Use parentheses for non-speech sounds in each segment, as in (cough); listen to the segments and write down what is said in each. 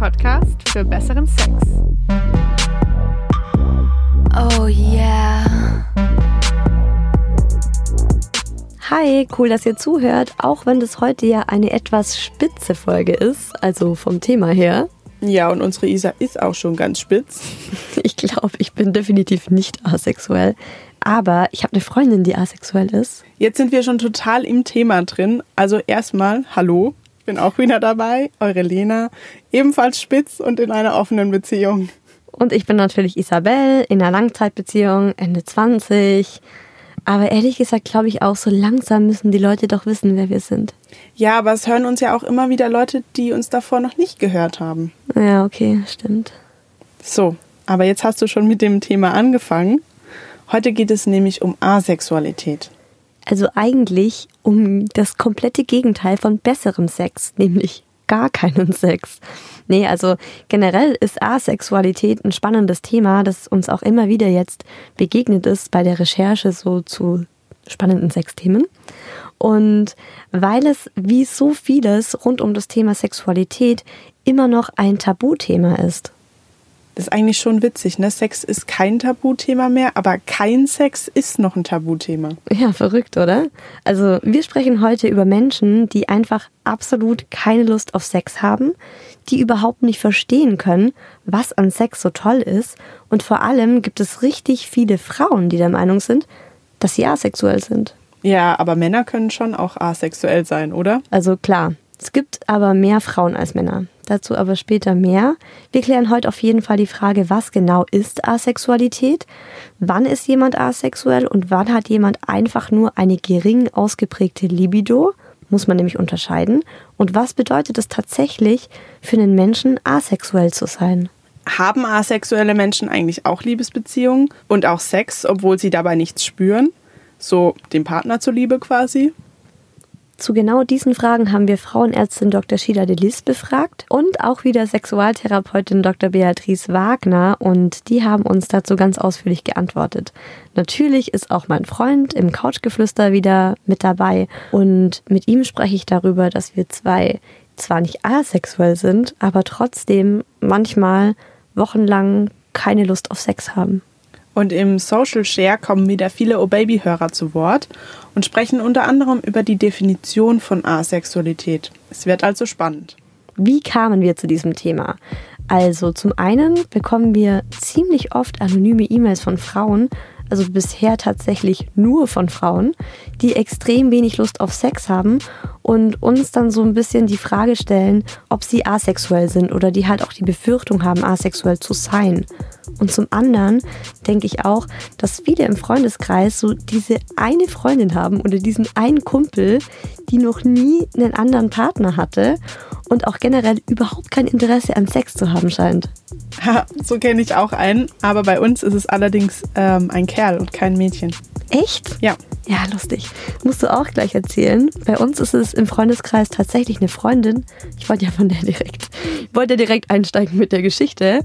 Podcast für besseren Sex. Oh yeah. Hi, cool, dass ihr zuhört, auch wenn das heute ja eine etwas spitze Folge ist, also vom Thema her. Ja, und unsere Isa ist auch schon ganz spitz. (laughs) Ich glaube, ich bin definitiv nicht asexuell. Aber ich habe eine Freundin, die asexuell ist. Jetzt sind wir schon total im Thema drin. Also erstmal, hallo, bin auch wieder dabei, eure Lena, ebenfalls spitz und in einer offenen Beziehung. Und ich bin natürlich Isabel in einer Langzeitbeziehung, Ende 20. Aber ehrlich gesagt glaube ich auch, so langsam müssen die Leute doch wissen, wer wir sind. Ja, aber es hören uns ja auch immer wieder Leute, die uns davor noch nicht gehört haben. Ja, okay, stimmt. So, aber jetzt hast du schon mit dem Thema angefangen. Heute geht es nämlich um Asexualität. Also eigentlich um das komplette Gegenteil von besserem Sex, nämlich gar keinen Sex. Nee, also generell ist Asexualität ein spannendes Thema, das uns auch immer wieder jetzt begegnet ist bei der Recherche so zu spannenden Sexthemen. Und weil es wie so vieles rund um das Thema Sexualität immer noch ein Tabuthema ist. Das ist eigentlich schon witzig, ne? Sex ist kein Tabuthema mehr, aber kein Sex ist noch ein Tabuthema. Ja, verrückt, oder? Also, wir sprechen heute über Menschen, die einfach absolut keine Lust auf Sex haben, die überhaupt nicht verstehen können, was an Sex so toll ist. Und vor allem gibt es richtig viele Frauen, die der Meinung sind, dass sie asexuell sind. Ja, aber Männer können schon auch asexuell sein, oder? Also klar, es gibt aber mehr Frauen als Männer. Dazu aber später mehr. Wir klären heute auf jeden Fall die Frage, was genau ist Asexualität? Wann ist jemand asexuell und wann hat jemand einfach nur eine gering ausgeprägte Libido? Muss man nämlich unterscheiden. Und was bedeutet es tatsächlich für einen Menschen asexuell zu sein? Haben asexuelle Menschen eigentlich auch Liebesbeziehungen und auch Sex, obwohl sie dabei nichts spüren? So dem Partner zuliebe quasi? Zu genau diesen Fragen haben wir Frauenärztin Dr. Sheila Delis befragt und auch wieder Sexualtherapeutin Dr. Beatrice Wagner und die haben uns dazu ganz ausführlich geantwortet. Natürlich ist auch mein Freund im Couchgeflüster wieder mit dabei und mit ihm spreche ich darüber, dass wir zwei zwar nicht asexuell sind, aber trotzdem manchmal wochenlang keine Lust auf Sex haben. Und im Social Share kommen wieder viele O-Baby-Hörer zu Wort und sprechen unter anderem über die Definition von Asexualität. Es wird also spannend. Wie kamen wir zu diesem Thema? Also zum einen bekommen wir ziemlich oft anonyme E-Mails von Frauen, also bisher tatsächlich nur von Frauen, die extrem wenig Lust auf Sex haben und uns dann so ein bisschen die Frage stellen, ob sie asexuell sind oder die halt auch die Befürchtung haben, asexuell zu sein. Und zum anderen denke ich auch, dass viele im Freundeskreis so diese eine Freundin haben oder diesen einen Kumpel, die noch nie einen anderen Partner hatte und auch generell überhaupt kein Interesse an Sex zu haben scheint. (laughs) Ha, so kenne ich auch einen, aber bei uns ist es allerdings ähm, ein Kerl und kein Mädchen. Echt? Ja. Ja, lustig. Musst du auch gleich erzählen. Bei uns ist es im Freundeskreis tatsächlich eine Freundin. Ich wollte ja von der direkt, wollte direkt einsteigen mit der Geschichte.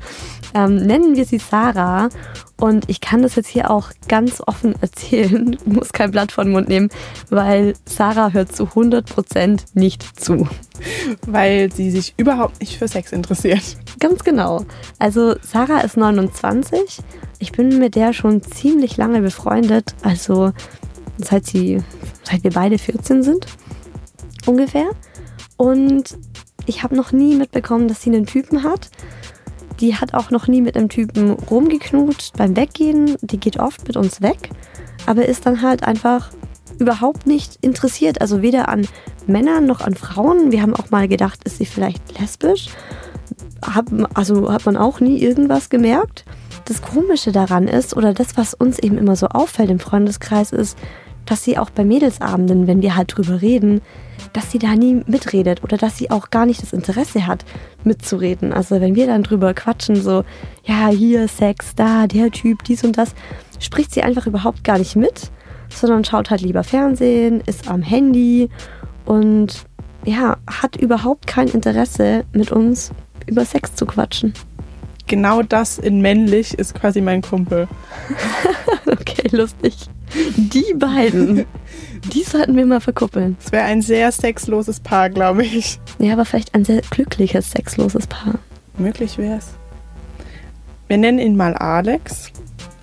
Ähm, nennen wir sie Sarah. Und ich kann das jetzt hier auch ganz offen (laughs) erzählen, muss kein Blatt vor den Mund nehmen, weil Sarah hört zu 100% nicht zu. Weil sie sich überhaupt nicht für Sex interessiert. Ganz genau. Also Sarah ist 29. Ich bin mit der schon ziemlich lange befreundet. Also seit sie, seit wir beide 14 sind. Ungefähr. Und ich habe noch nie mitbekommen, dass sie einen Typen hat. Die hat auch noch nie mit einem Typen rumgeknutscht beim Weggehen. Die geht oft mit uns weg, aber ist dann halt einfach überhaupt nicht interessiert. Also weder an Männern noch an Frauen. Wir haben auch mal gedacht, ist sie vielleicht lesbisch? Hab, also hat man auch nie irgendwas gemerkt. Das Komische daran ist, oder das, was uns eben immer so auffällt im Freundeskreis, ist, dass sie auch bei Mädelsabenden, wenn wir halt drüber reden, dass sie da nie mitredet oder dass sie auch gar nicht das Interesse hat, mitzureden. Also wenn wir dann drüber quatschen, so, ja, hier Sex, da, der Typ, dies und das, spricht sie einfach überhaupt gar nicht mit, sondern schaut halt lieber Fernsehen, ist am Handy und ja, hat überhaupt kein Interesse, mit uns über Sex zu quatschen. Genau das in männlich ist quasi mein Kumpel. (laughs) okay, lustig. Die beiden, (laughs) die sollten wir mal verkuppeln. Es wäre ein sehr sexloses Paar, glaube ich. Ja, aber vielleicht ein sehr glückliches, sexloses Paar. möglich wäre es. Wir nennen ihn mal Alex.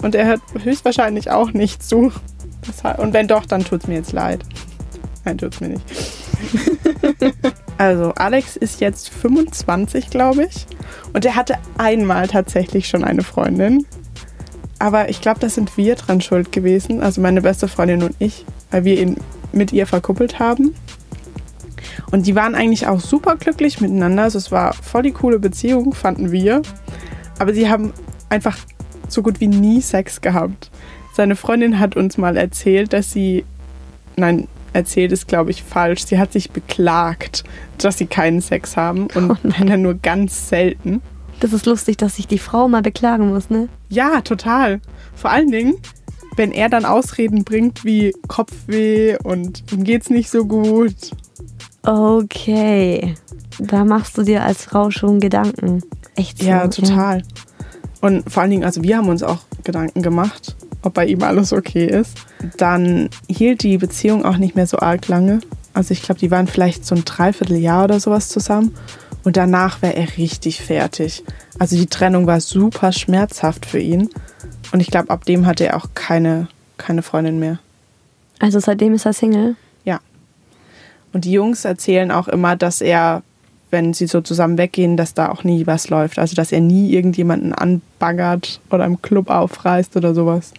Und er hört höchstwahrscheinlich auch nicht zu. Und wenn doch, dann tut es mir jetzt leid. Nein, tut es mir nicht. (laughs) also, Alex ist jetzt 25, glaube ich. Und er hatte einmal tatsächlich schon eine Freundin. Aber ich glaube, das sind wir dran schuld gewesen. Also meine beste Freundin und ich. Weil wir ihn mit ihr verkuppelt haben. Und die waren eigentlich auch super glücklich miteinander. Also es war voll die coole Beziehung, fanden wir. Aber sie haben einfach so gut wie nie Sex gehabt. Seine Freundin hat uns mal erzählt, dass sie, nein, erzählt ist, glaube ich, falsch. Sie hat sich beklagt, dass sie keinen Sex haben und oh wenn er (laughs) nur ganz selten. Das ist lustig, dass sich die Frau mal beklagen muss, ne? Ja, total. Vor allen Dingen, wenn er dann Ausreden bringt wie Kopfweh und ihm geht's nicht so gut. Okay. Da machst du dir als Frau schon Gedanken. Echt so, Ja, total. Ja. Und vor allen Dingen, also wir haben uns auch Gedanken gemacht, ob bei ihm alles okay ist. Dann hielt die Beziehung auch nicht mehr so arg lange. Also ich glaube, die waren vielleicht so ein Dreivierteljahr oder sowas zusammen. Und danach war er richtig fertig. Also die Trennung war super schmerzhaft für ihn. Und ich glaube, ab dem hatte er auch keine, keine Freundin mehr. Also seitdem ist er Single? Ja. Und die Jungs erzählen auch immer, dass er wenn sie so zusammen weggehen, dass da auch nie was läuft. Also dass er nie irgendjemanden anbaggert oder im Club aufreißt oder sowas.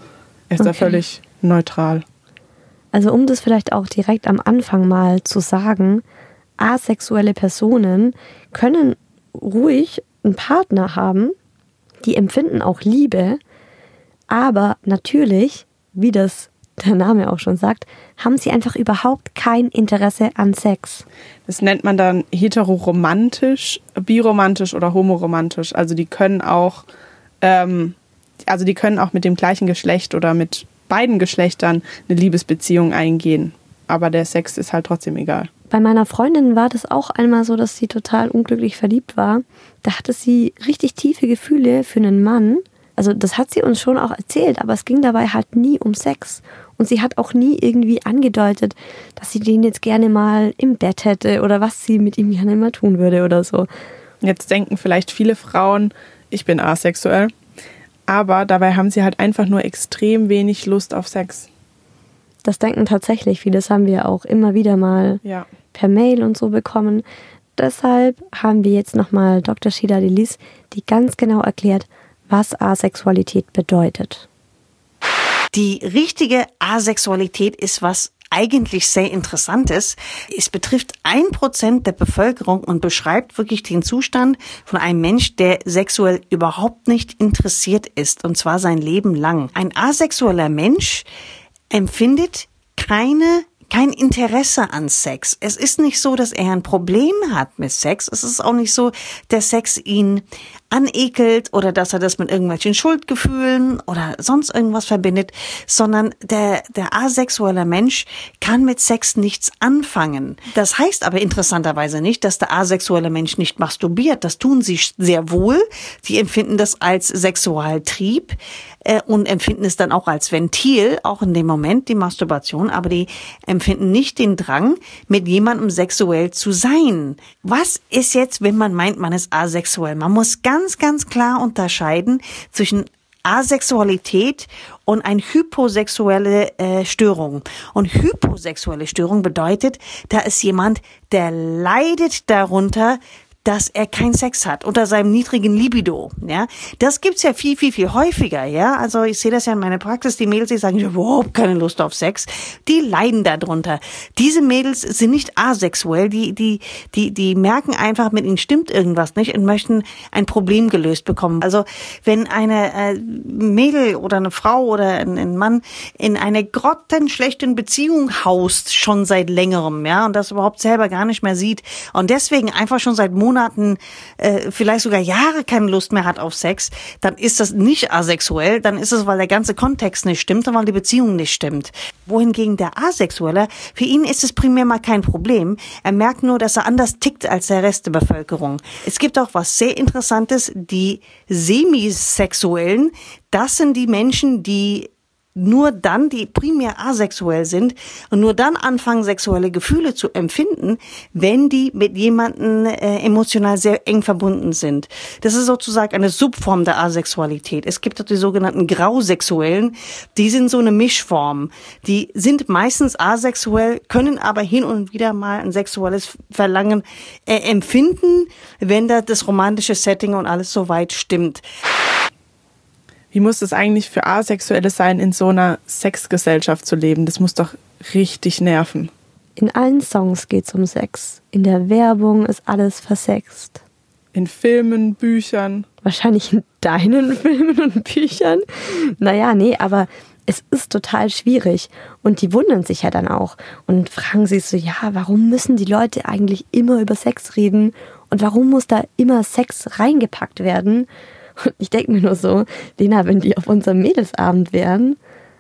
Er ist okay. da völlig neutral. Also um das vielleicht auch direkt am Anfang mal zu sagen, asexuelle Personen können ruhig einen Partner haben, die empfinden auch Liebe, aber natürlich, wie das der Name auch schon sagt, haben sie einfach überhaupt kein Interesse an Sex. Das nennt man dann heteroromantisch, biromantisch oder homoromantisch. Also die können auch, ähm, also die können auch mit dem gleichen Geschlecht oder mit beiden Geschlechtern eine Liebesbeziehung eingehen. Aber der Sex ist halt trotzdem egal. Bei meiner Freundin war das auch einmal so, dass sie total unglücklich verliebt war. Da hatte sie richtig tiefe Gefühle für einen Mann. Also das hat sie uns schon auch erzählt, aber es ging dabei halt nie um Sex. Und sie hat auch nie irgendwie angedeutet, dass sie den jetzt gerne mal im Bett hätte oder was sie mit ihm gerne mal tun würde oder so. Jetzt denken vielleicht viele Frauen, ich bin asexuell. Aber dabei haben sie halt einfach nur extrem wenig Lust auf Sex. Das denken tatsächlich viele. Das haben wir auch immer wieder mal ja. per Mail und so bekommen. Deshalb haben wir jetzt nochmal Dr. Shida Delis, die ganz genau erklärt, was Asexualität bedeutet. Die richtige Asexualität ist was eigentlich sehr Interessantes. Es betrifft ein Prozent der Bevölkerung und beschreibt wirklich den Zustand von einem Mensch, der sexuell überhaupt nicht interessiert ist, und zwar sein Leben lang. Ein asexueller Mensch empfindet keine kein Interesse an Sex. Es ist nicht so, dass er ein Problem hat mit Sex. Es ist auch nicht so, dass Sex ihn anekelt oder dass er das mit irgendwelchen Schuldgefühlen oder sonst irgendwas verbindet, sondern der, der asexuelle Mensch kann mit Sex nichts anfangen. Das heißt aber interessanterweise nicht, dass der asexuelle Mensch nicht masturbiert. Das tun sie sehr wohl. Sie empfinden das als Sexualtrieb äh, und empfinden es dann auch als Ventil, auch in dem Moment, die Masturbation, aber die empfinden nicht den Drang, mit jemandem sexuell zu sein. Was ist jetzt, wenn man meint, man ist asexuell? Man muss ganz, ganz klar unterscheiden zwischen Asexualität und eine hyposexuelle äh, Störung. Und hyposexuelle Störung bedeutet, da ist jemand, der leidet darunter, dass er keinen Sex hat unter seinem niedrigen Libido. Ja, das gibt's ja viel, viel, viel häufiger. Ja, also ich sehe das ja in meiner Praxis. Die Mädels, die sagen, ich habe überhaupt keine Lust auf Sex, die leiden darunter. Diese Mädels sind nicht asexuell. Die, die, die, die merken einfach, mit ihnen stimmt irgendwas nicht und möchten ein Problem gelöst bekommen. Also wenn eine äh, Mädel oder eine Frau oder ein, ein Mann in eine grottenschlechten Beziehung haust schon seit längerem, ja, und das überhaupt selber gar nicht mehr sieht und deswegen einfach schon seit Monaten Monaten, äh, vielleicht sogar Jahre keine Lust mehr hat auf Sex, dann ist das nicht asexuell, dann ist es, weil der ganze Kontext nicht stimmt und weil die Beziehung nicht stimmt. Wohingegen der Asexuelle, für ihn ist es primär mal kein Problem. Er merkt nur, dass er anders tickt als der Rest der Bevölkerung. Es gibt auch was sehr Interessantes, die Semisexuellen, das sind die Menschen, die nur dann, die primär asexuell sind und nur dann anfangen, sexuelle Gefühle zu empfinden, wenn die mit jemandem äh, emotional sehr eng verbunden sind. Das ist sozusagen eine Subform der Asexualität. Es gibt auch die sogenannten Grausexuellen, die sind so eine Mischform. Die sind meistens asexuell, können aber hin und wieder mal ein sexuelles Verlangen äh, empfinden, wenn da das romantische Setting und alles soweit stimmt. Wie muss es eigentlich für Asexuelle sein, in so einer Sexgesellschaft zu leben? Das muss doch richtig nerven. In allen Songs geht es um Sex. In der Werbung ist alles versext. In Filmen, Büchern. Wahrscheinlich in deinen (laughs) Filmen und Büchern. Naja, nee, aber es ist total schwierig. Und die wundern sich ja dann auch und fragen sich so, ja, warum müssen die Leute eigentlich immer über Sex reden? Und warum muss da immer Sex reingepackt werden? Und ich denke mir nur so, Lena, wenn die auf unserem Mädelsabend wären,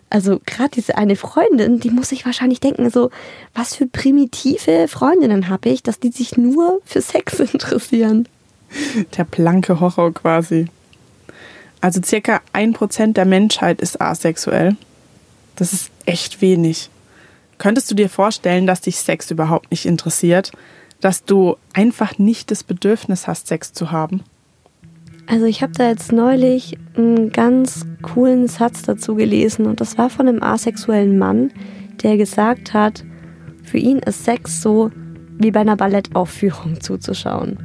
also gerade diese eine Freundin, die muss sich wahrscheinlich denken, so, was für primitive Freundinnen habe ich, dass die sich nur für Sex (laughs) interessieren. Der blanke Horror quasi. Also circa ein Prozent der Menschheit ist asexuell. Das ist echt wenig. Könntest du dir vorstellen, dass dich Sex überhaupt nicht interessiert? Dass du einfach nicht das Bedürfnis hast, Sex zu haben? Also ich habe da jetzt neulich einen ganz coolen Satz dazu gelesen und das war von einem asexuellen Mann, der gesagt hat, für ihn ist Sex so wie bei einer Ballettaufführung (laughs) zuzuschauen.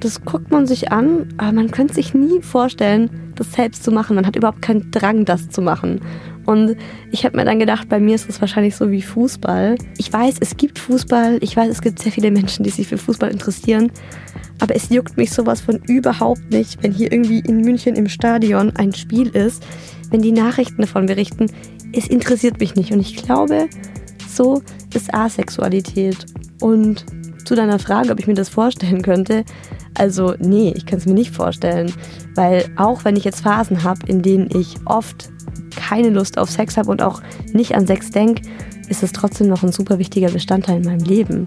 Das guckt man sich an, aber man könnte sich nie vorstellen, das selbst zu machen. Man hat überhaupt keinen Drang, das zu machen. Und ich habe mir dann gedacht, bei mir ist es wahrscheinlich so wie Fußball. Ich weiß, es gibt Fußball. Ich weiß, es gibt sehr viele Menschen, die sich für Fußball interessieren. Aber es juckt mich sowas von überhaupt nicht, wenn hier irgendwie in München im Stadion ein Spiel ist, wenn die Nachrichten davon berichten. Es interessiert mich nicht. Und ich glaube, so ist Asexualität. Und zu deiner Frage, ob ich mir das vorstellen könnte, also nee, ich kann es mir nicht vorstellen. Weil auch wenn ich jetzt Phasen habe, in denen ich oft keine Lust auf Sex habe und auch nicht an Sex denke, ist es trotzdem noch ein super wichtiger Bestandteil in meinem Leben.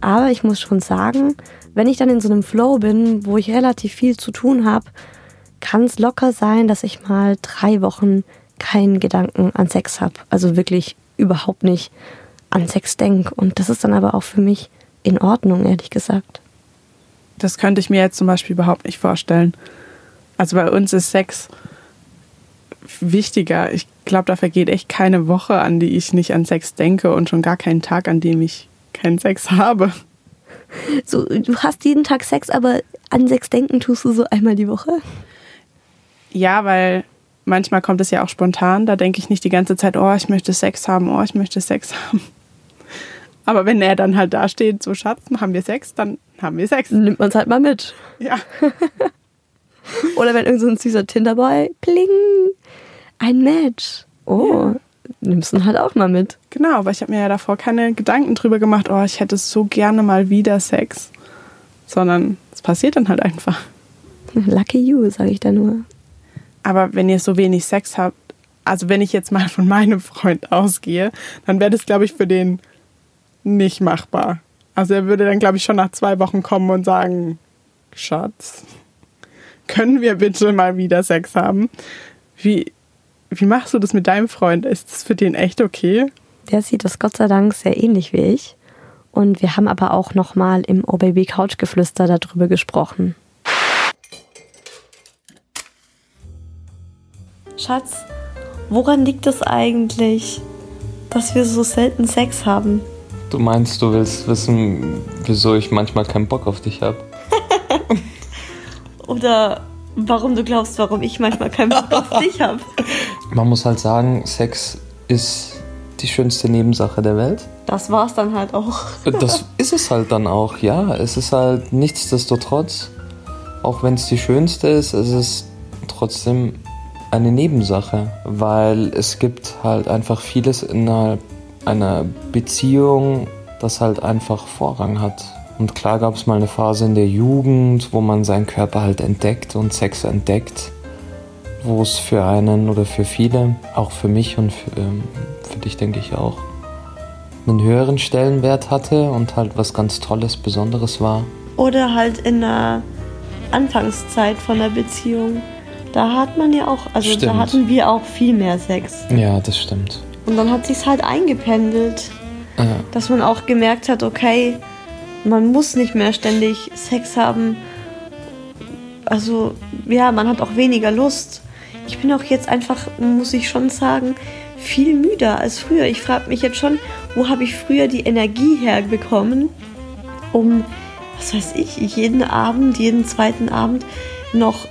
Aber ich muss schon sagen, wenn ich dann in so einem Flow bin, wo ich relativ viel zu tun habe, kann es locker sein, dass ich mal drei Wochen keinen Gedanken an Sex habe. Also wirklich überhaupt nicht an Sex denke. Und das ist dann aber auch für mich in Ordnung, ehrlich gesagt. Das könnte ich mir jetzt zum Beispiel überhaupt nicht vorstellen. Also bei uns ist Sex wichtiger. Ich glaube, da vergeht echt keine Woche, an die ich nicht an Sex denke und schon gar keinen Tag, an dem ich keinen Sex habe. So, du hast jeden Tag Sex, aber an Sex denken tust du so einmal die Woche? Ja, weil manchmal kommt es ja auch spontan. Da denke ich nicht die ganze Zeit, oh, ich möchte Sex haben, oh, ich möchte Sex haben. Aber wenn er dann halt da steht, so Schatz, haben wir Sex, dann haben wir Sex. Nimmt man es halt mal mit. Ja. (laughs) Oder wenn irgend so ein süßer Tinderboy, pling, ein Match. Oh, ja nimmst du halt auch mal mit. Genau, weil ich habe mir ja davor keine Gedanken drüber gemacht, oh, ich hätte so gerne mal wieder Sex. Sondern es passiert dann halt einfach. Lucky you, sage ich da nur. Aber wenn ihr so wenig Sex habt, also wenn ich jetzt mal von meinem Freund ausgehe, dann wäre das, glaube ich, für den nicht machbar. Also er würde dann, glaube ich, schon nach zwei Wochen kommen und sagen, Schatz, können wir bitte mal wieder Sex haben? Wie, wie machst du das mit deinem Freund? Ist das für den echt okay? Der sieht das Gott sei Dank sehr ähnlich wie ich. Und wir haben aber auch nochmal im Oh Baby Couch Geflüster darüber gesprochen. Schatz, woran liegt es eigentlich, dass wir so selten Sex haben? Du meinst, du willst wissen, wieso ich manchmal keinen Bock auf dich habe? (laughs) Oder warum du glaubst, warum ich manchmal keinen Bock auf dich habe? (laughs) Man muss halt sagen, Sex ist die schönste Nebensache der Welt. Das war es dann halt auch. das (laughs) ist es halt dann auch, ja. Es ist halt nichtsdestotrotz, auch wenn es die schönste ist, es ist trotzdem eine Nebensache, weil es gibt halt einfach vieles innerhalb einer Beziehung, das halt einfach Vorrang hat. Und klar gab es mal eine Phase in der Jugend, wo man seinen Körper halt entdeckt und Sex entdeckt wo es für einen oder für viele, auch für mich und für, ähm, für dich denke ich auch, einen höheren Stellenwert hatte und halt was ganz Tolles, Besonderes war. Oder halt in der Anfangszeit von der Beziehung, Da hat man ja auch, also Stimmt. da hatten wir auch viel mehr Sex. Ja, das stimmt. Und dann hat sich's halt eingependelt, Ja. dass man auch gemerkt hat, okay, man muss nicht mehr ständig Sex haben. Also ja, man hat auch weniger Lust. Ich bin auch jetzt einfach, muss ich schon sagen, viel müder als früher. Ich frage mich jetzt schon, wo habe ich früher die Energie herbekommen, um, was weiß ich, jeden Abend, jeden zweiten Abend noch,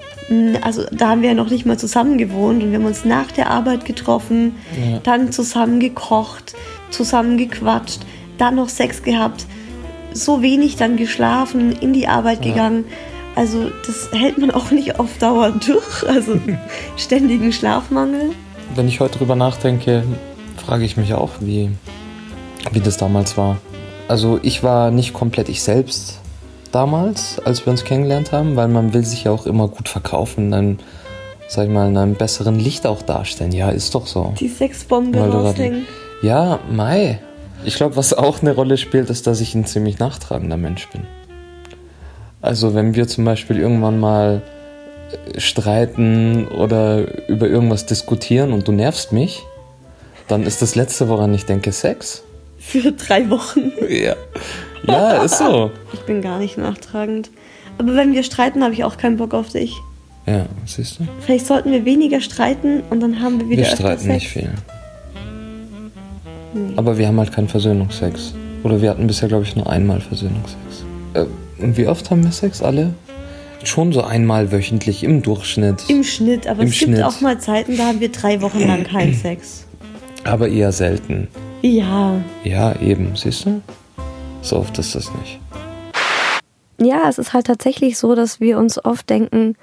also da haben wir ja noch nicht mal zusammen gewohnt und wir haben uns nach der Arbeit getroffen, Ja. dann zusammen gekocht, zusammen gequatscht, dann noch Sex gehabt, so wenig dann geschlafen, in die Arbeit gegangen. Also das hält man auch nicht auf Dauer durch, also (laughs) ständigen Schlafmangel. Wenn ich heute drüber nachdenke, frage ich mich auch, wie, wie das damals war. Also ich war nicht komplett ich selbst damals, als wir uns kennengelernt haben, weil man will sich ja auch immer gut verkaufen, in einem, sag ich mal, in einem besseren Licht auch darstellen. Ja, ist doch so. Die Sexbombe raushängen. Ja, Mai. Ich glaube, was auch eine Rolle spielt, ist, dass ich ein ziemlich nachtragender Mensch bin. Also wenn wir zum Beispiel irgendwann mal streiten oder über irgendwas diskutieren und du nervst mich, dann ist das Letzte, woran ich denke, Sex. Für drei Wochen. Ja. Ja, ist so. (laughs) Ich bin gar nicht nachtragend. Aber wenn wir streiten, habe ich auch keinen Bock auf dich. Ja, siehst du? Vielleicht sollten wir weniger streiten und dann haben wir wieder Wir streiten Sex. nicht viel. Aber wir haben halt keinen Versöhnungsex. Oder wir hatten bisher, glaube ich, nur einmal Versöhnungsex. Äh, und wie oft haben wir Sex? Alle? Schon so einmal wöchentlich im Durchschnitt. Im Schnitt, aber Im es gibt Schnitt. auch mal Zeiten, da haben wir drei Wochen lang keinen (clears throat) Sex. Aber eher selten. Ja. Ja, eben, siehst du? So oft ist das nicht. Ja, es ist halt tatsächlich so, dass wir uns oft denken,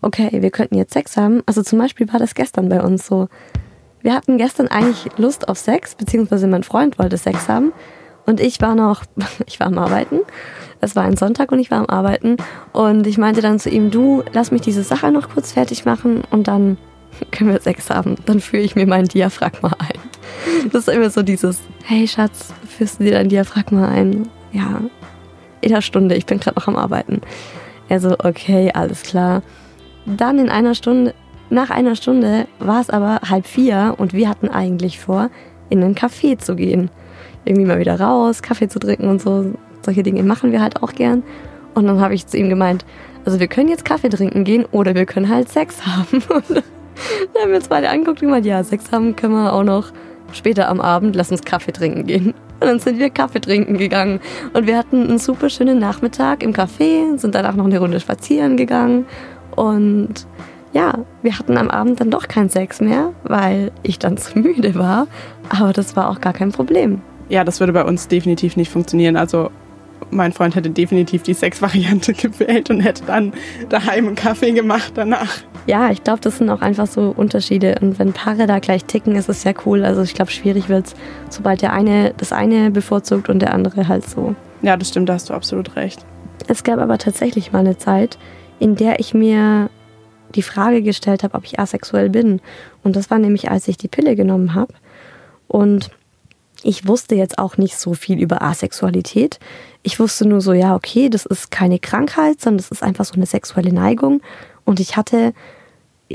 okay, wir könnten jetzt Sex haben. Also zum Beispiel war das gestern bei uns so. Wir hatten gestern eigentlich Lust auf Sex, beziehungsweise mein Freund wollte Sex haben. Und ich war noch, (laughs) ich war am Arbeiten. Es war ein Sonntag und ich war am Arbeiten. Und ich meinte dann zu ihm, du, lass mich diese Sache noch kurz fertig machen und dann können wir Sex haben. Dann führe ich mir mein Diaphragma ein. Das ist immer so dieses, hey Schatz, führst du dir dein Diaphragma ein? Ja, in einer Stunde, ich bin gerade noch am Arbeiten. Er so, okay, alles klar. Dann in einer Stunde, nach einer Stunde war es aber halb vier und wir hatten eigentlich vor, in einen Café zu gehen. Irgendwie mal wieder raus, Kaffee zu trinken und so. Solche Dinge machen wir halt auch gern. Und dann habe ich zu ihm gemeint, also wir können jetzt Kaffee trinken gehen oder wir können halt Sex haben. (laughs) Dann haben wir uns beide angeguckt und gemeint, ja, Sex haben können wir auch noch später am Abend, lass uns Kaffee trinken gehen. Und dann sind wir Kaffee trinken gegangen. Und wir hatten einen super schönen Nachmittag im Café, sind danach noch eine Runde spazieren gegangen. Und ja, wir hatten am Abend dann doch keinen Sex mehr, weil ich dann zu müde war. Aber das war auch gar kein Problem. Ja, das würde bei uns definitiv nicht funktionieren. Also mein Freund hätte definitiv die Sexvariante (laughs) gewählt und hätte dann daheim einen Kaffee gemacht danach. Ja, ich glaube, das sind auch einfach so Unterschiede. Und wenn Paare da gleich ticken, ist es sehr cool. Also ich glaube, schwierig wird es, sobald der eine das eine bevorzugt und der andere halt so. Ja, das stimmt, da hast du absolut recht. Es gab aber tatsächlich mal eine Zeit, in der ich mir die Frage gestellt habe, ob ich asexuell bin. Und das war nämlich, als ich die Pille genommen habe. Und ich wusste jetzt auch nicht so viel über Asexualität. Ich wusste nur so, ja, okay, das ist keine Krankheit, sondern das ist einfach so eine sexuelle Neigung. Und ich hatte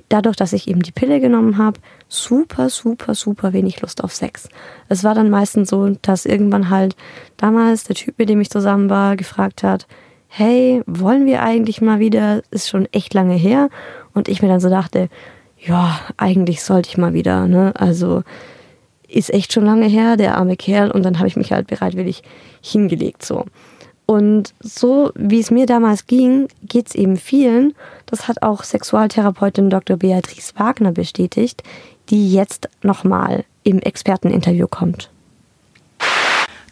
dadurch, dass ich eben die Pille genommen habe, super, super, super wenig Lust auf Sex. Es war dann meistens so, dass irgendwann halt damals der Typ, mit dem ich zusammen war, gefragt hat, hey, wollen wir eigentlich mal wieder? Ist schon echt lange her. Und ich mir dann so dachte, ja, eigentlich sollte ich mal wieder, ne? Also ist echt schon lange her, der arme Kerl. Und dann habe ich mich halt bereitwillig hingelegt so. Und so wie es mir damals ging, geht es eben vielen. Das hat auch Sexualtherapeutin Dr. Beatrice Wagner bestätigt, die jetzt nochmal im Experteninterview kommt.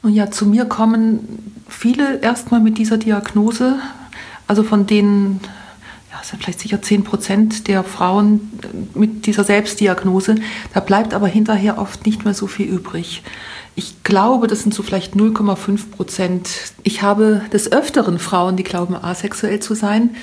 Und ja, zu mir kommen viele erstmal mit dieser Diagnose, also von denen, ja, es sind vielleicht sicher 10 Prozent der Frauen mit dieser Selbstdiagnose. Da bleibt aber hinterher oft nicht mehr so viel übrig. Ich glaube, das sind so vielleicht 0,5 Prozent. Ich habe des Öfteren Frauen, die glauben, asexuell zu sein.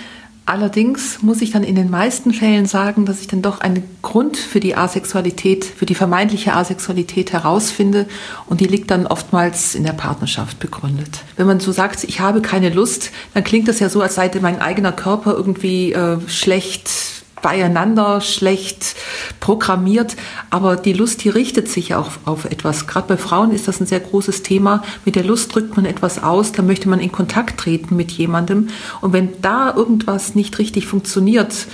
Allerdings muss ich dann in den meisten Fällen sagen, dass ich dann doch einen Grund für die Asexualität, für die vermeintliche Asexualität herausfinde und die liegt dann oftmals in der Partnerschaft begründet. Wenn man so sagt, ich habe keine Lust, dann klingt das ja so, als sei mein eigener Körper irgendwie äh, schlecht beieinander, schlecht programmiert. Aber die Lust, die richtet sich auch auf etwas. Gerade bei Frauen ist das ein sehr großes Thema. Mit der Lust drückt man etwas aus, da möchte man in Kontakt treten mit jemandem. Und wenn da irgendwas nicht richtig funktioniert,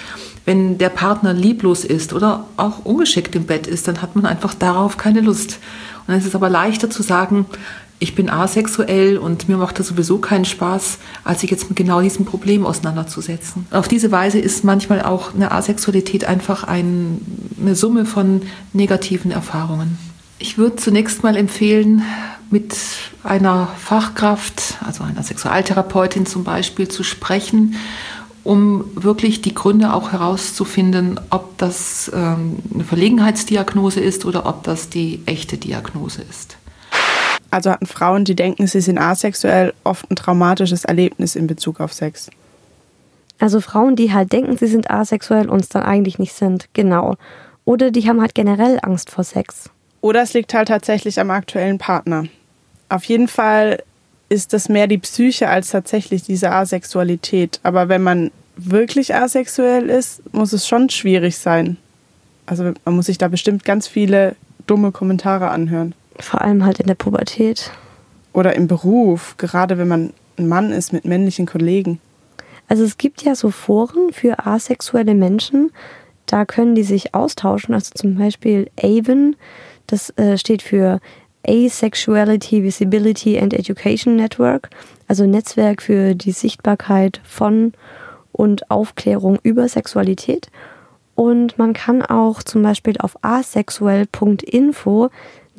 wenn der Partner lieblos ist oder auch ungeschickt im Bett ist, dann hat man einfach darauf keine Lust. Und dann ist es aber leichter zu sagen, ich bin asexuell und mir macht das sowieso keinen Spaß, als sich jetzt mit genau diesem Problem auseinanderzusetzen. Auf diese Weise ist manchmal auch eine Asexualität einfach ein, eine Summe von negativen Erfahrungen. Ich würde zunächst mal empfehlen, mit einer Fachkraft, also einer Sexualtherapeutin zum Beispiel, zu sprechen, um wirklich die Gründe auch herauszufinden, ob das ähm, eine Verlegenheitsdiagnose ist oder ob das die echte Diagnose ist. Also hatten Frauen, die denken, sie sind asexuell, oft ein traumatisches Erlebnis in Bezug auf Sex. Also Frauen, die halt denken, sie sind asexuell und es dann eigentlich nicht sind, genau. Oder die haben halt generell Angst vor Sex. Oder es liegt halt tatsächlich am aktuellen Partner. Auf jeden Fall ist das mehr die Psyche als tatsächlich diese Asexualität. Aber wenn man wirklich asexuell ist, muss es schon schwierig sein. Also man muss sich da bestimmt ganz viele dumme Kommentare anhören. Vor allem halt in der Pubertät. Oder im Beruf, gerade wenn man ein Mann ist mit männlichen Kollegen. Also es gibt ja so Foren für asexuelle Menschen, da können die sich austauschen. Also zum Beispiel AVEN, das äh, steht für Asexuality Visibility and Education Network, also Netzwerk für die Sichtbarkeit von und Aufklärung über Sexualität. Und man kann auch zum Beispiel auf asexuell.info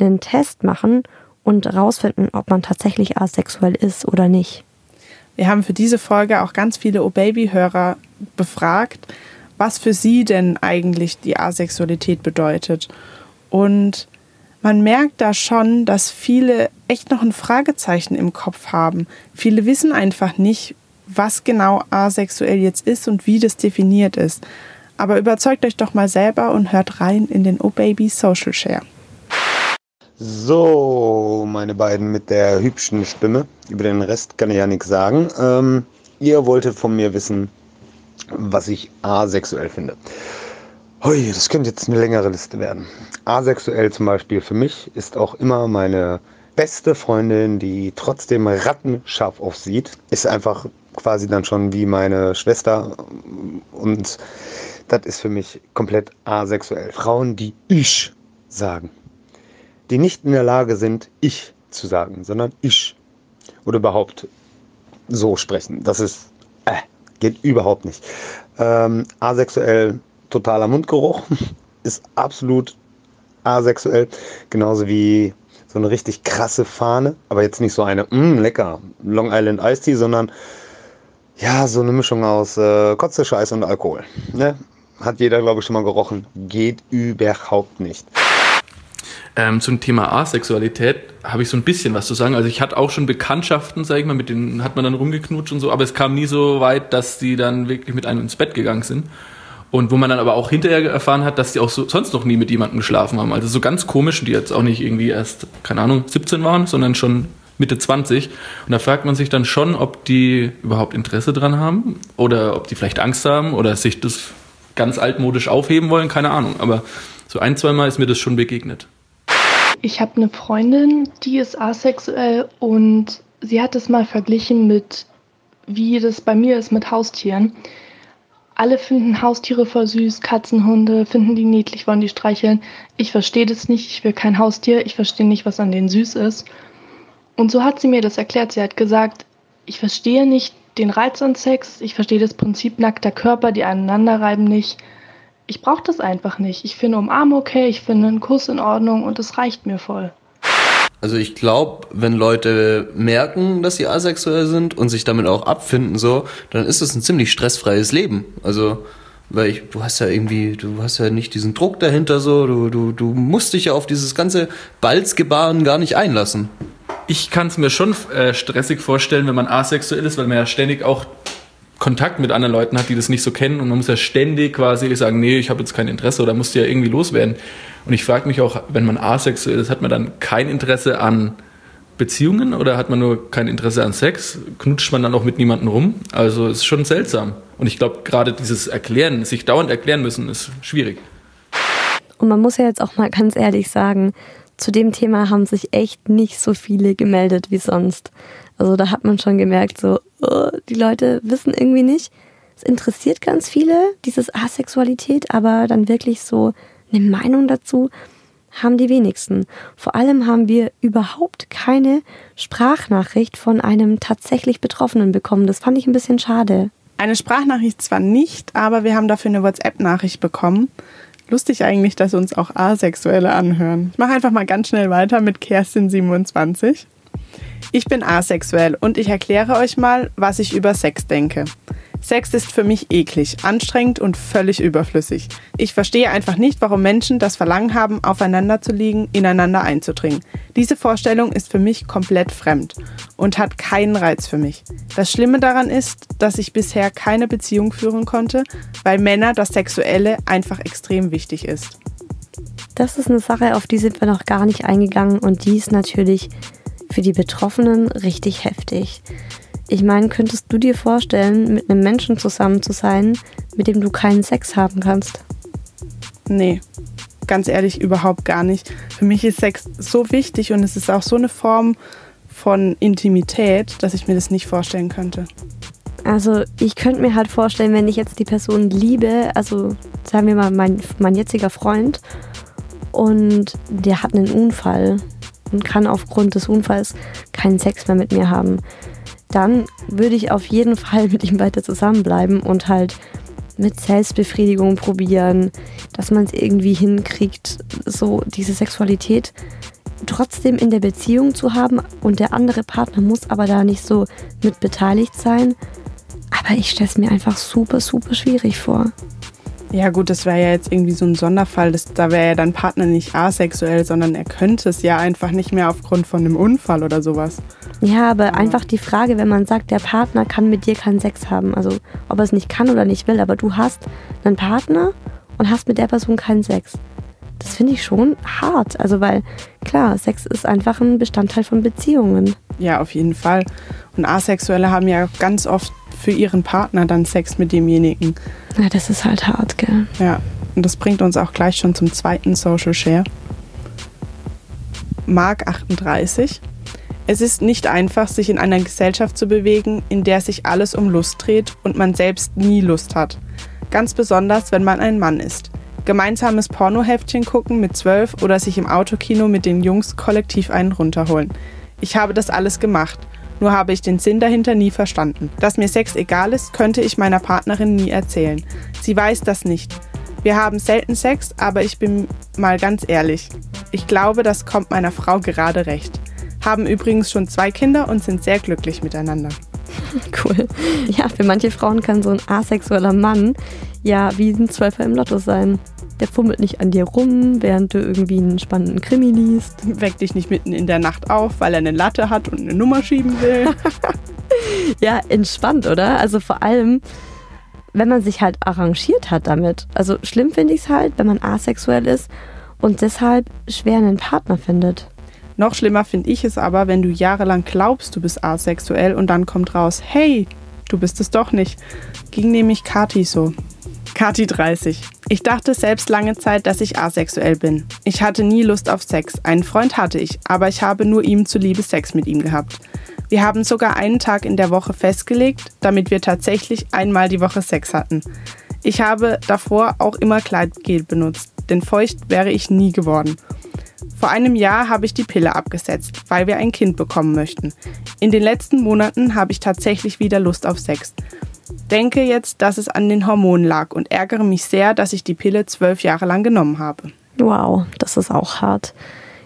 einen Test machen und herausfinden, ob man tatsächlich asexuell ist oder nicht. Wir haben für diese Folge auch ganz viele O-Baby-Hörer befragt, was für sie denn eigentlich die Asexualität bedeutet. Und man merkt da schon, dass viele echt noch ein Fragezeichen im Kopf haben. Viele wissen einfach nicht, was genau asexuell jetzt ist und wie das definiert ist. Aber überzeugt euch doch mal selber und hört rein in den O-Baby Social Share. So, meine beiden mit der hübschen Stimme. Über den Rest kann ich ja nichts sagen. Ähm, ihr wolltet von mir wissen, was ich asexuell finde. Hui, das könnte jetzt eine längere Liste werden. Asexuell zum Beispiel für mich ist auch immer meine beste Freundin, die trotzdem rattenscharf aufsieht, ist einfach quasi dann schon wie meine Schwester und das ist für mich komplett asexuell. Frauen, die ich sagen die nicht in der Lage sind, ich zu sagen, sondern ich. Oder überhaupt so sprechen. Das ist, äh, geht überhaupt nicht. Ähm, asexuell, totaler Mundgeruch (laughs) ist absolut asexuell. Genauso wie so eine richtig krasse Fahne, aber jetzt nicht so eine, mh, mm, lecker, Long Island Iced Tea, sondern ja, so eine Mischung aus äh, Kotze, Scheiß und Alkohol. Ne? Hat jeder, glaube ich, schon mal gerochen. Geht überhaupt nicht. Ähm, zum Thema Asexualität habe ich so ein bisschen was zu sagen. Also ich hatte auch schon Bekanntschaften, sage ich mal, mit denen hat man dann rumgeknutscht und so, aber es kam nie so weit, dass die dann wirklich mit einem ins Bett gegangen sind. Und wo man dann aber auch hinterher erfahren hat, dass die auch so, sonst noch nie mit jemandem geschlafen haben. Also so ganz komisch, die jetzt auch nicht irgendwie erst, keine Ahnung, 17 waren, sondern schon Mitte 20. Und da fragt man sich dann schon, ob die überhaupt Interesse dran haben oder ob die vielleicht Angst haben oder sich das ganz altmodisch aufheben wollen, keine Ahnung. Aber so ein, zwei Mal ist mir das schon begegnet. Ich habe eine Freundin, die ist asexuell und sie hat es mal verglichen mit, wie das bei mir ist mit Haustieren. Alle finden Haustiere voll süß, Katzen, Hunde, finden die niedlich, wollen die streicheln. Ich verstehe das nicht, ich will kein Haustier, ich verstehe nicht, was an denen süß ist. Und so hat sie mir das erklärt. Sie hat gesagt, ich verstehe nicht den Reiz an Sex, ich verstehe das Prinzip nackter Körper, die aneinander reiben nicht ich brauche das einfach nicht. Ich finde Umarmen okay, ich finde einen Kuss in Ordnung und es reicht mir voll. Also ich glaube, wenn Leute merken, dass sie asexuell sind und sich damit auch abfinden, so, dann ist es ein ziemlich stressfreies Leben. Also, weil ich, du hast ja irgendwie, du hast ja nicht diesen Druck dahinter, so, du, du, du musst dich ja auf dieses ganze Balzgebaren gar nicht einlassen. Ich kann es mir schon äh, stressig vorstellen, wenn man asexuell ist, weil man ja ständig auch Kontakt mit anderen Leuten hat, die das nicht so kennen und man muss ja ständig quasi sagen, nee, ich habe jetzt kein Interesse oder musst ja irgendwie loswerden. Und ich frage mich auch, wenn man asexuell ist, hat man dann kein Interesse an Beziehungen oder hat man nur kein Interesse an Sex? Knutscht man dann auch mit niemandem rum? Also ist schon seltsam. Und ich glaube, gerade dieses Erklären, sich dauernd erklären müssen, ist schwierig. Und man muss ja jetzt auch mal ganz ehrlich sagen, zu dem Thema haben sich echt nicht so viele gemeldet wie sonst. Also da hat man schon gemerkt, so, oh, die Leute wissen irgendwie nicht. Es interessiert ganz viele, dieses Asexualität, aber dann wirklich so eine Meinung dazu haben die wenigsten. Vor allem haben wir überhaupt keine Sprachnachricht von einem tatsächlich Betroffenen bekommen. Das fand ich ein bisschen schade. Eine Sprachnachricht zwar nicht, aber wir haben dafür eine WhatsApp-Nachricht bekommen. Lustig eigentlich, dass uns auch Asexuelle anhören. Ich mache einfach mal ganz schnell weiter mit Kerstin27. Ich bin asexuell und ich erkläre euch mal, was ich über Sex denke. Sex ist für mich eklig, anstrengend und völlig überflüssig. Ich verstehe einfach nicht, warum Menschen das Verlangen haben, aufeinander zu liegen, ineinander einzudringen. Diese Vorstellung ist für mich komplett fremd und hat keinen Reiz für mich. Das Schlimme daran ist, dass ich bisher keine Beziehung führen konnte, weil Männer das Sexuelle einfach extrem wichtig ist. Das ist eine Sache, auf die sind wir noch gar nicht eingegangen und die ist natürlich für die Betroffenen richtig heftig. Ich meine, könntest du dir vorstellen, mit einem Menschen zusammen zu sein, mit dem du keinen Sex haben kannst? Nee, ganz ehrlich, überhaupt gar nicht. Für mich ist Sex so wichtig und es ist auch so eine Form von Intimität, dass ich mir das nicht vorstellen könnte. Also ich könnte mir halt vorstellen, wenn ich jetzt die Person liebe, also sagen wir mal mein, mein jetziger Freund und der hat einen Unfall und kann aufgrund des Unfalls keinen Sex mehr mit mir haben dann würde ich auf jeden Fall mit ihm weiter zusammenbleiben und halt mit Selbstbefriedigung probieren, dass man es irgendwie hinkriegt, so diese Sexualität trotzdem in der Beziehung zu haben und der andere Partner muss aber da nicht so mit beteiligt sein. Aber ich stelle es mir einfach super, super schwierig vor. Ja gut, das wäre ja jetzt irgendwie so ein Sonderfall. Das, da wäre ja dein Partner nicht asexuell, sondern er könnte es ja einfach nicht mehr aufgrund von einem Unfall oder sowas. Ja, aber einfach die Frage, wenn man sagt, der Partner kann mit dir keinen Sex haben, also ob er es nicht kann oder nicht will, aber du hast einen Partner und hast mit der Person keinen Sex. Das finde ich schon hart. Also weil klar, Sex ist einfach ein Bestandteil von Beziehungen. Ja, auf jeden Fall. Und Asexuelle haben ja ganz oft für ihren Partner dann Sex mit demjenigen. Ja, das ist halt hart, gell? Ja, und das bringt uns auch gleich schon zum zweiten Social Share. Mark 38. Es ist nicht einfach, sich in einer Gesellschaft zu bewegen, in der sich alles um Lust dreht und man selbst nie Lust hat. Ganz besonders, wenn man ein Mann ist. Gemeinsames Pornoheftchen gucken mit zwölf oder sich im Autokino mit den Jungs kollektiv einen runterholen. Ich habe das alles gemacht, nur habe ich den Sinn dahinter nie verstanden. Dass mir Sex egal ist, könnte ich meiner Partnerin nie erzählen. Sie weiß das nicht. Wir haben selten Sex, aber ich bin mal ganz ehrlich. Ich glaube, das kommt meiner Frau gerade recht haben übrigens schon zwei Kinder und sind sehr glücklich miteinander. (laughs) Cool. Ja, für manche Frauen kann so ein asexueller Mann ja wie ein Zwölfer im Lotto sein. Der fummelt nicht an dir rum, während du irgendwie einen spannenden Krimi liest. (laughs) Weckt dich nicht mitten in der Nacht auf, weil er eine Latte hat und eine Nummer schieben will. (laughs) ja, entspannt, oder? Also vor allem, wenn man sich halt arrangiert hat damit. Also schlimm finde ich es halt, wenn man asexuell ist und deshalb schwer einen Partner findet. Noch schlimmer finde ich es aber, wenn du jahrelang glaubst, du bist asexuell und dann kommt raus, hey, du bist es doch nicht. Ging nämlich Kati so. Kati 30. Ich dachte selbst lange Zeit, dass ich asexuell bin. Ich hatte nie Lust auf Sex. Einen Freund hatte ich, aber ich habe nur ihm zuliebe Sex mit ihm gehabt. Wir haben sogar einen Tag in der Woche festgelegt, damit wir tatsächlich einmal die Woche Sex hatten. Ich habe davor auch immer Kleidgel benutzt, denn feucht wäre ich nie geworden. Vor einem Jahr habe ich die Pille abgesetzt, weil wir ein Kind bekommen möchten. In den letzten Monaten habe ich tatsächlich wieder Lust auf Sex. Denke jetzt, dass es an den Hormonen lag und ärgere mich sehr, dass ich die Pille zwölf Jahre lang genommen habe. Wow, das ist auch hart.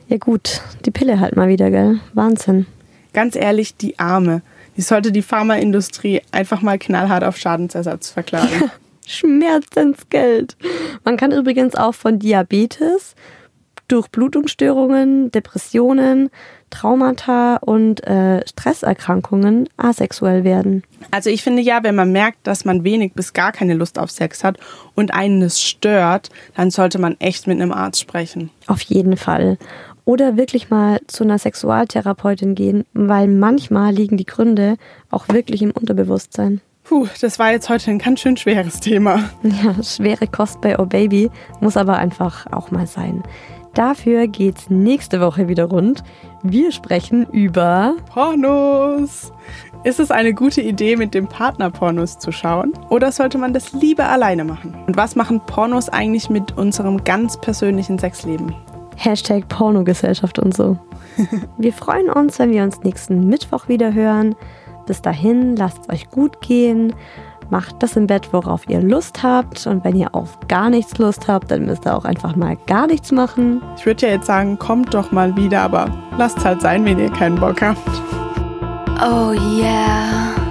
Ja gut, die Pille halt mal wieder, gell? Wahnsinn. Ganz ehrlich, die Arme. Die sollte die Pharmaindustrie einfach mal knallhart auf Schadensersatz verklagen. (laughs) Schmerzensgeld. Man kann übrigens auch von Diabetes durch Blutungsstörungen, Depressionen, Traumata und äh, Stresserkrankungen asexuell werden. Also ich finde ja, wenn man merkt, dass man wenig bis gar keine Lust auf Sex hat und einen es stört, dann sollte man echt mit einem Arzt sprechen. Auf jeden Fall. Oder wirklich mal zu einer Sexualtherapeutin gehen, weil manchmal liegen die Gründe auch wirklich im Unterbewusstsein. Puh, das war jetzt heute ein ganz schön schweres Thema. Ja, schwere Kost bei Oh Baby muss aber einfach auch mal sein. Dafür geht's nächste Woche wieder rund. Wir sprechen über Pornos. Ist es eine gute Idee, mit dem Partner Pornos zu schauen? Oder sollte man das lieber alleine machen? Und was machen Pornos eigentlich mit unserem ganz persönlichen Sexleben? Hashtag Pornogesellschaft und so. (laughs) Wir freuen uns, wenn wir uns nächsten Mittwoch wieder hören. Bis dahin, lasst es euch gut gehen. Macht das im Bett, worauf ihr Lust habt. Und wenn ihr auf gar nichts Lust habt, dann müsst ihr auch einfach mal gar nichts machen. Ich würde ja jetzt sagen, kommt doch mal wieder, aber lasst halt sein, wenn ihr keinen Bock habt. Oh yeah.